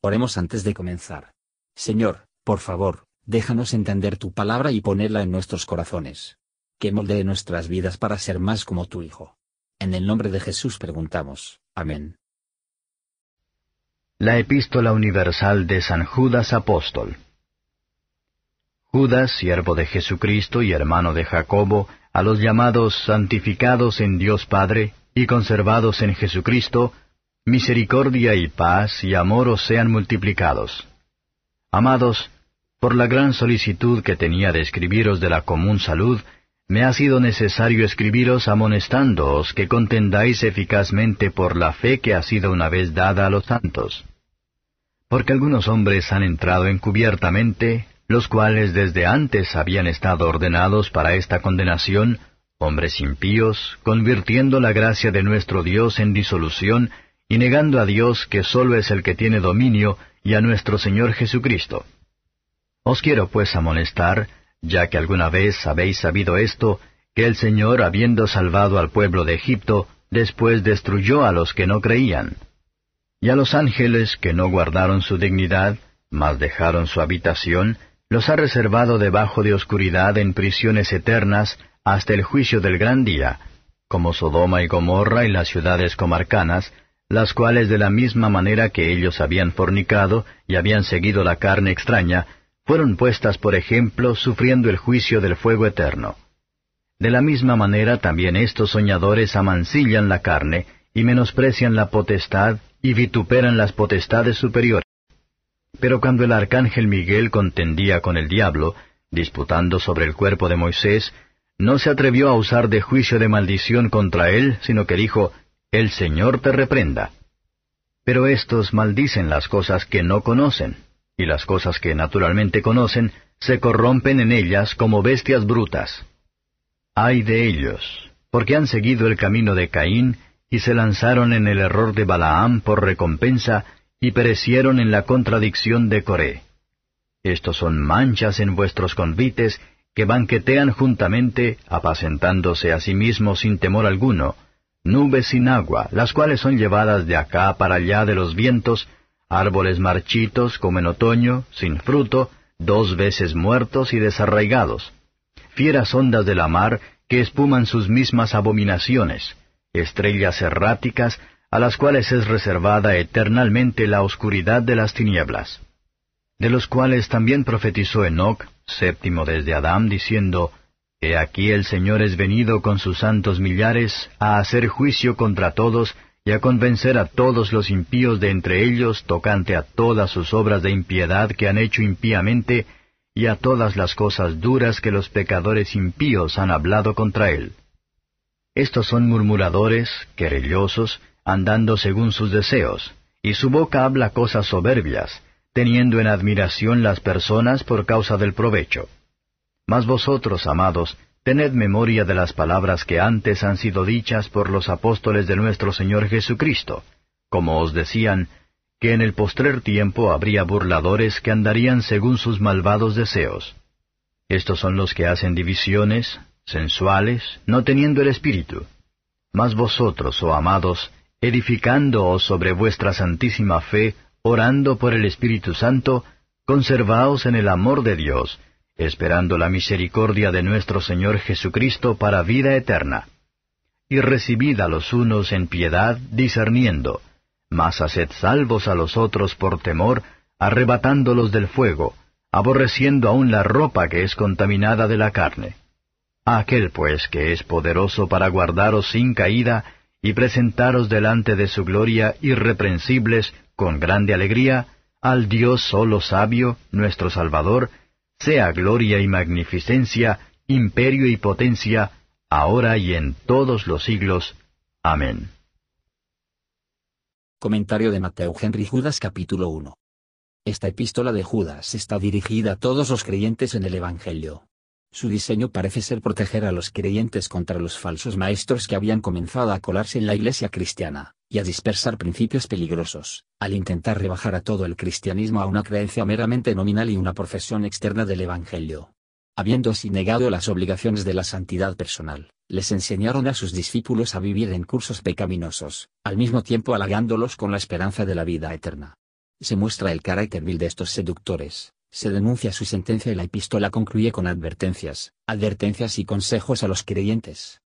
Oremos antes de comenzar. Señor, por favor, déjanos entender tu palabra y ponerla en nuestros corazones. Que moldee nuestras vidas para ser más como tu Hijo. En el nombre de Jesús preguntamos. Amén. La Epístola Universal de San Judas Apóstol Judas, siervo de Jesucristo y hermano de Jacobo, a los llamados santificados en Dios Padre y conservados en Jesucristo, misericordia y paz y amor os sean multiplicados. Amados, por la gran solicitud que tenía de escribiros de la común salud, me ha sido necesario escribiros amonestándoos que contendáis eficazmente por la fe que ha sido una vez dada a los santos. Porque algunos hombres han entrado encubiertamente, los cuales desde antes habían estado ordenados para esta condenación, hombres impíos, convirtiendo la gracia de nuestro Dios en disolución, y negando a Dios que sólo es el que tiene dominio, y a nuestro Señor Jesucristo. Os quiero pues amonestar, ya que alguna vez habéis sabido esto, que el Señor, habiendo salvado al pueblo de Egipto, después destruyó a los que no creían. Y a los ángeles que no guardaron su dignidad, mas dejaron su habitación, los ha reservado debajo de oscuridad en prisiones eternas hasta el juicio del gran día, como Sodoma y Gomorra y las ciudades comarcanas, las cuales de la misma manera que ellos habían fornicado y habían seguido la carne extraña, fueron puestas por ejemplo sufriendo el juicio del fuego eterno. De la misma manera también estos soñadores amancillan la carne, y menosprecian la potestad, y vituperan las potestades superiores. Pero cuando el arcángel Miguel contendía con el diablo, disputando sobre el cuerpo de Moisés, no se atrevió a usar de juicio de maldición contra él, sino que dijo, el Señor te reprenda. Pero estos maldicen las cosas que no conocen, y las cosas que naturalmente conocen se corrompen en ellas como bestias brutas. Ay de ellos, porque han seguido el camino de Caín, y se lanzaron en el error de Balaam por recompensa, y perecieron en la contradicción de Coré. Estos son manchas en vuestros convites, que banquetean juntamente, apacentándose a sí mismos sin temor alguno, nubes sin agua, las cuales son llevadas de acá para allá de los vientos, árboles marchitos como en otoño, sin fruto, dos veces muertos y desarraigados, fieras ondas de la mar que espuman sus mismas abominaciones, estrellas erráticas a las cuales es reservada eternalmente la oscuridad de las tinieblas, de los cuales también profetizó Enoc, séptimo desde Adán, diciendo, He aquí el Señor es venido con sus santos millares a hacer juicio contra todos y a convencer a todos los impíos de entre ellos tocante a todas sus obras de impiedad que han hecho impíamente y a todas las cosas duras que los pecadores impíos han hablado contra él. Estos son murmuradores, querellosos, andando según sus deseos, y su boca habla cosas soberbias, teniendo en admiración las personas por causa del provecho. Mas vosotros, amados, tened memoria de las palabras que antes han sido dichas por los apóstoles de nuestro Señor Jesucristo, como os decían, que en el postrer tiempo habría burladores que andarían según sus malvados deseos. Estos son los que hacen divisiones, sensuales, no teniendo el Espíritu. Mas vosotros, oh amados, edificándoos sobre vuestra santísima fe, orando por el Espíritu Santo, conservaos en el amor de Dios, esperando la misericordia de nuestro Señor Jesucristo para vida eterna. Y recibid a los unos en piedad, discerniendo, mas haced salvos a los otros por temor, arrebatándolos del fuego, aborreciendo aún la ropa que es contaminada de la carne. aquel pues que es poderoso para guardaros sin caída, y presentaros delante de su gloria irreprensibles, con grande alegría, al Dios solo sabio, nuestro Salvador, sea gloria y magnificencia, imperio y potencia, ahora y en todos los siglos. Amén. Comentario de Mateo Henry Judas capítulo 1. Esta epístola de Judas está dirigida a todos los creyentes en el Evangelio. Su diseño parece ser proteger a los creyentes contra los falsos maestros que habían comenzado a colarse en la iglesia cristiana, y a dispersar principios peligrosos, al intentar rebajar a todo el cristianismo a una creencia meramente nominal y una profesión externa del Evangelio. Habiendo así negado las obligaciones de la santidad personal, les enseñaron a sus discípulos a vivir en cursos pecaminosos, al mismo tiempo halagándolos con la esperanza de la vida eterna. Se muestra el carácter vil de estos seductores, se denuncia su sentencia y la epístola concluye con advertencias, advertencias y consejos a los creyentes.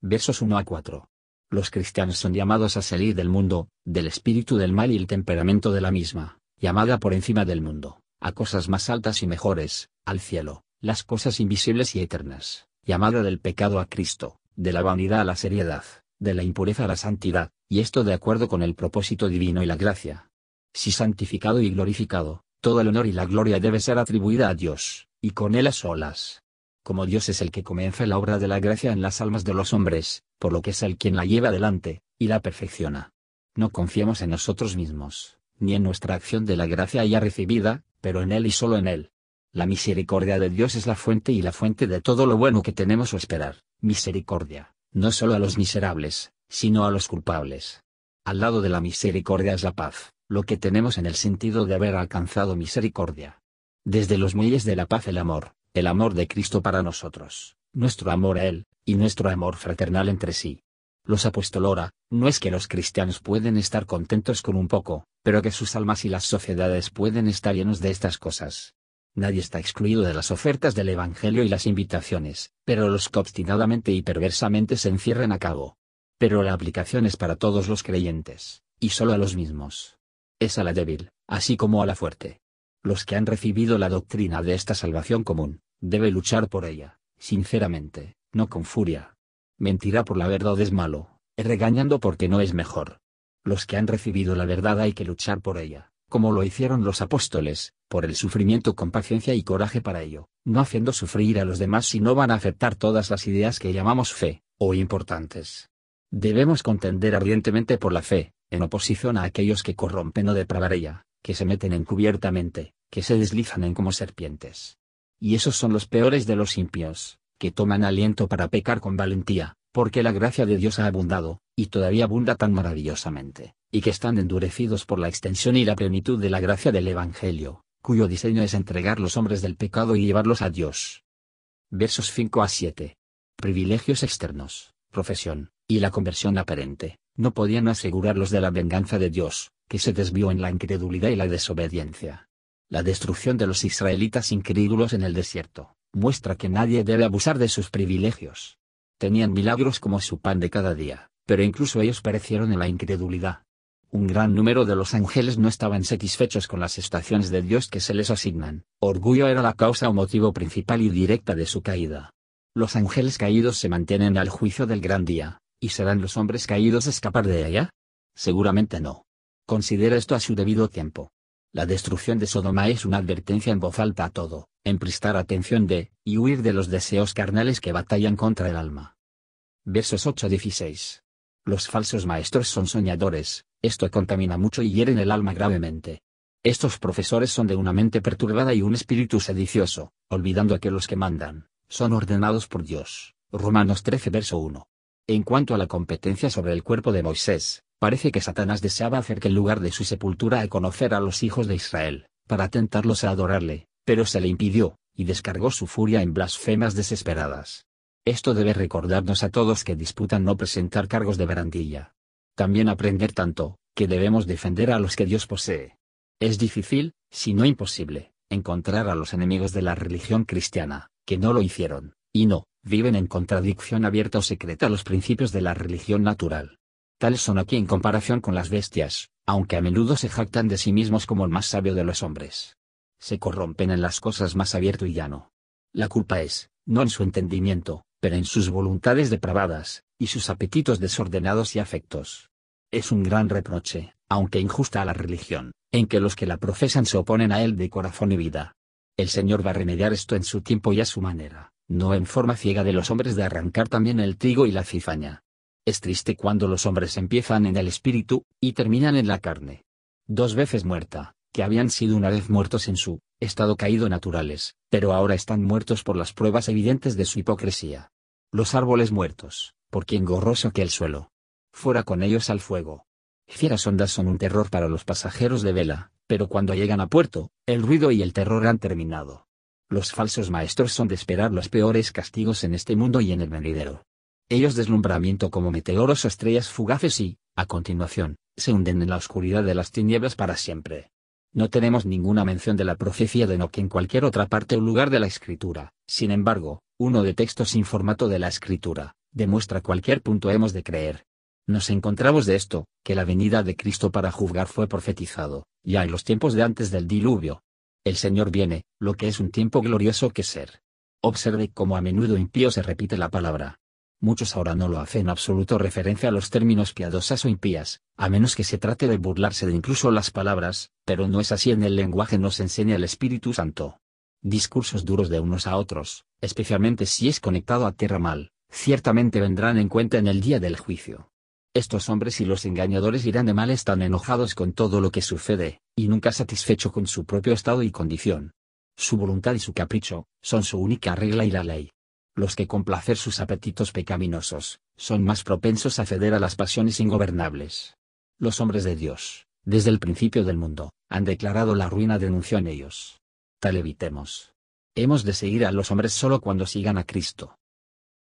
Versos 1 a 4. Los cristianos son llamados a salir del mundo, del espíritu del mal y el temperamento de la misma, llamada por encima del mundo, a cosas más altas y mejores, al cielo, las cosas invisibles y eternas, llamada del pecado a Cristo, de la vanidad a la seriedad, de la impureza a la santidad, y esto de acuerdo con el propósito divino y la gracia. Si santificado y glorificado, todo el honor y la gloria debe ser atribuida a Dios, y con Él a solas. Como Dios es el que comienza la obra de la gracia en las almas de los hombres, por lo que es Él quien la lleva adelante, y la perfecciona. No confiemos en nosotros mismos, ni en nuestra acción de la gracia ya recibida, pero en Él y solo en Él. La misericordia de Dios es la fuente y la fuente de todo lo bueno que tenemos o esperar, misericordia, no solo a los miserables, sino a los culpables. Al lado de la misericordia es la paz, lo que tenemos en el sentido de haber alcanzado misericordia. Desde los muelles de la paz el amor, el amor de Cristo para nosotros, nuestro amor a Él, y nuestro amor fraternal entre sí. Los apostolora, no es que los cristianos pueden estar contentos con un poco, pero que sus almas y las sociedades pueden estar llenos de estas cosas. Nadie está excluido de las ofertas del Evangelio y las invitaciones, pero los que obstinadamente y perversamente se encierren a cabo. Pero la aplicación es para todos los creyentes, y solo a los mismos es a la débil, así como a la fuerte. Los que han recibido la doctrina de esta salvación común, debe luchar por ella, sinceramente, no con furia. Mentirá por la verdad es malo, regañando porque no es mejor. Los que han recibido la verdad hay que luchar por ella, como lo hicieron los apóstoles, por el sufrimiento con paciencia y coraje para ello, no haciendo sufrir a los demás si no van a aceptar todas las ideas que llamamos fe, o importantes. Debemos contender ardientemente por la fe, en oposición a aquellos que corrompen o depravar ella, que se meten encubiertamente, que se deslizan en como serpientes. Y esos son los peores de los impios, que toman aliento para pecar con valentía, porque la gracia de Dios ha abundado, y todavía abunda tan maravillosamente, y que están endurecidos por la extensión y la plenitud de la gracia del Evangelio, cuyo diseño es entregar los hombres del pecado y llevarlos a Dios. Versos 5 a 7. Privilegios externos, profesión, y la conversión aparente, no podían asegurarlos de la venganza de Dios, que se desvió en la incredulidad y la desobediencia. La destrucción de los israelitas incrédulos en el desierto, muestra que nadie debe abusar de sus privilegios. Tenían milagros como su pan de cada día, pero incluso ellos perecieron en la incredulidad. Un gran número de los ángeles no estaban satisfechos con las estaciones de Dios que se les asignan. Orgullo era la causa o motivo principal y directa de su caída. Los ángeles caídos se mantienen al juicio del gran día, ¿Y serán los hombres caídos escapar de ella? Seguramente no. Considera esto a su debido tiempo. La destrucción de Sodoma es una advertencia en voz alta a todo, en prestar atención de, y huir de los deseos carnales que batallan contra el alma. Versos 8 a 16. Los falsos maestros son soñadores, esto contamina mucho y hieren el alma gravemente. Estos profesores son de una mente perturbada y un espíritu sedicioso, olvidando que los que mandan, son ordenados por Dios. Romanos 13 verso 1. En cuanto a la competencia sobre el cuerpo de Moisés, parece que Satanás deseaba hacer que el lugar de su sepultura a conocer a los hijos de Israel, para tentarlos a adorarle, pero se le impidió, y descargó su furia en blasfemas desesperadas. Esto debe recordarnos a todos que disputan no presentar cargos de barandilla. También aprender tanto, que debemos defender a los que Dios posee. Es difícil, si no imposible, encontrar a los enemigos de la religión cristiana, que no lo hicieron, y no, viven en contradicción abierta o secreta a los principios de la religión natural. Tales son aquí en comparación con las bestias, aunque a menudo se jactan de sí mismos como el más sabio de los hombres. Se corrompen en las cosas más abierto y llano. La culpa es, no en su entendimiento, pero en sus voluntades depravadas, y sus apetitos desordenados y afectos. Es un gran reproche, aunque injusta a la religión, en que los que la profesan se oponen a él de corazón y vida. El Señor va a remediar esto en su tiempo y a su manera no en forma ciega de los hombres de arrancar también el trigo y la cizaña. Es triste cuando los hombres empiezan en el espíritu, y terminan en la carne. Dos veces muerta, que habían sido una vez muertos en su estado caído naturales, pero ahora están muertos por las pruebas evidentes de su hipocresía. Los árboles muertos, por quien gorroso que el suelo. Fuera con ellos al fuego. Fieras ondas son un terror para los pasajeros de vela, pero cuando llegan a puerto, el ruido y el terror han terminado. Los falsos maestros son de esperar los peores castigos en este mundo y en el venidero. Ellos deslumbramiento como meteoros o estrellas fugaces y, a continuación, se hunden en la oscuridad de las tinieblas para siempre. No tenemos ninguna mención de la profecía de Enoch en cualquier otra parte o lugar de la escritura, sin embargo, uno de texto sin formato de la escritura, demuestra cualquier punto hemos de creer. Nos encontramos de esto, que la venida de Cristo para juzgar fue profetizado, ya en los tiempos de antes del diluvio. El Señor viene, lo que es un tiempo glorioso que ser. Observe cómo a menudo impío se repite la palabra. Muchos ahora no lo hacen absoluto referencia a los términos piadosas o impías, a menos que se trate de burlarse de incluso las palabras, pero no es así en el lenguaje nos enseña el Espíritu Santo. Discursos duros de unos a otros, especialmente si es conectado a tierra mal, ciertamente vendrán en cuenta en el día del juicio. Estos hombres y los engañadores irán de mal están enojados con todo lo que sucede, y nunca satisfecho con su propio estado y condición. Su voluntad y su capricho, son su única regla y la ley. Los que complacer sus apetitos pecaminosos, son más propensos a ceder a las pasiones ingobernables. Los hombres de Dios, desde el principio del mundo, han declarado la ruina denunció en ellos. Tal evitemos. Hemos de seguir a los hombres solo cuando sigan a Cristo.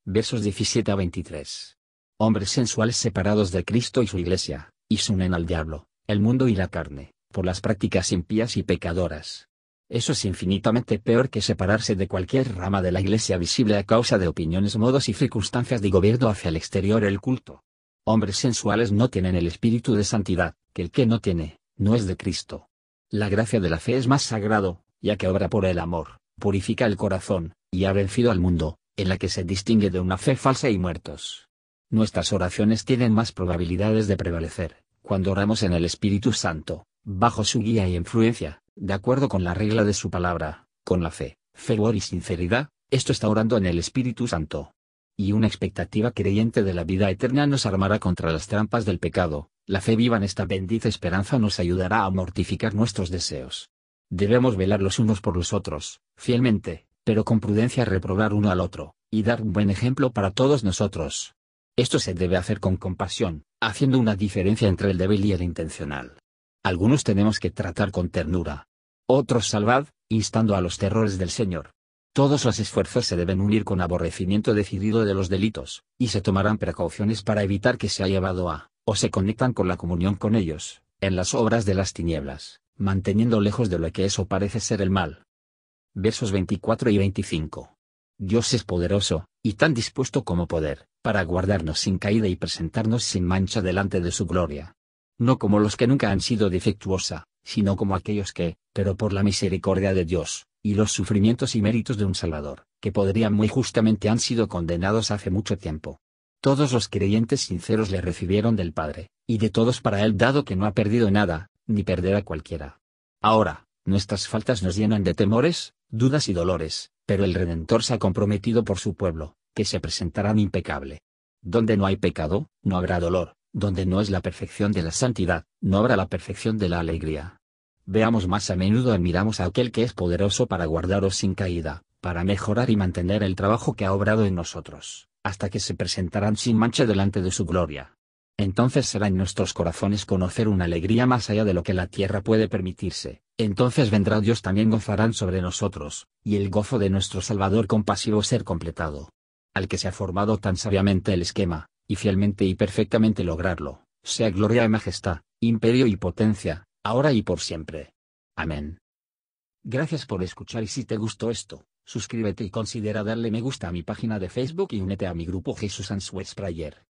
Versos 17 a 23 hombres sensuales separados de Cristo y su iglesia, y se unen al diablo, el mundo y la carne, por las prácticas impías y pecadoras. Eso es infinitamente peor que separarse de cualquier rama de la iglesia visible a causa de opiniones, modos y circunstancias de gobierno hacia el exterior el culto. Hombres sensuales no tienen el espíritu de santidad, que el que no tiene, no es de Cristo. La gracia de la fe es más sagrado, ya que obra por el amor, purifica el corazón, y ha vencido al mundo, en la que se distingue de una fe falsa y muertos nuestras oraciones tienen más probabilidades de prevalecer, cuando oramos en el Espíritu Santo, bajo su guía y influencia, de acuerdo con la regla de su palabra, con la fe, fervor y sinceridad, esto está orando en el Espíritu Santo. Y una expectativa creyente de la vida eterna nos armará contra las trampas del pecado, la fe viva en esta bendita esperanza nos ayudará a mortificar nuestros deseos. Debemos velar los unos por los otros, fielmente, pero con prudencia reprobar uno al otro, y dar un buen ejemplo para todos nosotros. Esto se debe hacer con compasión, haciendo una diferencia entre el débil y el intencional. Algunos tenemos que tratar con ternura. Otros salvad, instando a los terrores del Señor. Todos los esfuerzos se deben unir con aborrecimiento decidido de los delitos, y se tomarán precauciones para evitar que se haya llevado a, o se conectan con la comunión con ellos, en las obras de las tinieblas, manteniendo lejos de lo que eso parece ser el mal. Versos 24 y 25. Dios es poderoso, y tan dispuesto como poder, para guardarnos sin caída y presentarnos sin mancha delante de su gloria. No como los que nunca han sido defectuosa, sino como aquellos que, pero por la misericordia de Dios, y los sufrimientos y méritos de un Salvador, que podrían muy justamente han sido condenados hace mucho tiempo. Todos los creyentes sinceros le recibieron del Padre, y de todos para él dado que no ha perdido nada, ni perderá cualquiera. Ahora, nuestras faltas nos llenan de temores, dudas y dolores, pero el Redentor se ha comprometido por su pueblo, que se presentarán impecable. Donde no hay pecado, no habrá dolor, donde no es la perfección de la santidad, no habrá la perfección de la alegría. Veamos más a menudo admiramos a aquel que es poderoso para guardaros sin caída, para mejorar y mantener el trabajo que ha obrado en nosotros, hasta que se presentarán sin mancha delante de su gloria. Entonces será en nuestros corazones conocer una alegría más allá de lo que la tierra puede permitirse, entonces vendrá Dios también gozarán sobre nosotros, y el gozo de nuestro Salvador compasivo ser completado. Al que se ha formado tan sabiamente el esquema, y fielmente y perfectamente lograrlo, sea gloria y majestad, imperio y potencia, ahora y por siempre. Amén. Gracias por escuchar y si te gustó esto, suscríbete y considera darle me gusta a mi página de Facebook y únete a mi grupo Jesús Answers Prayer.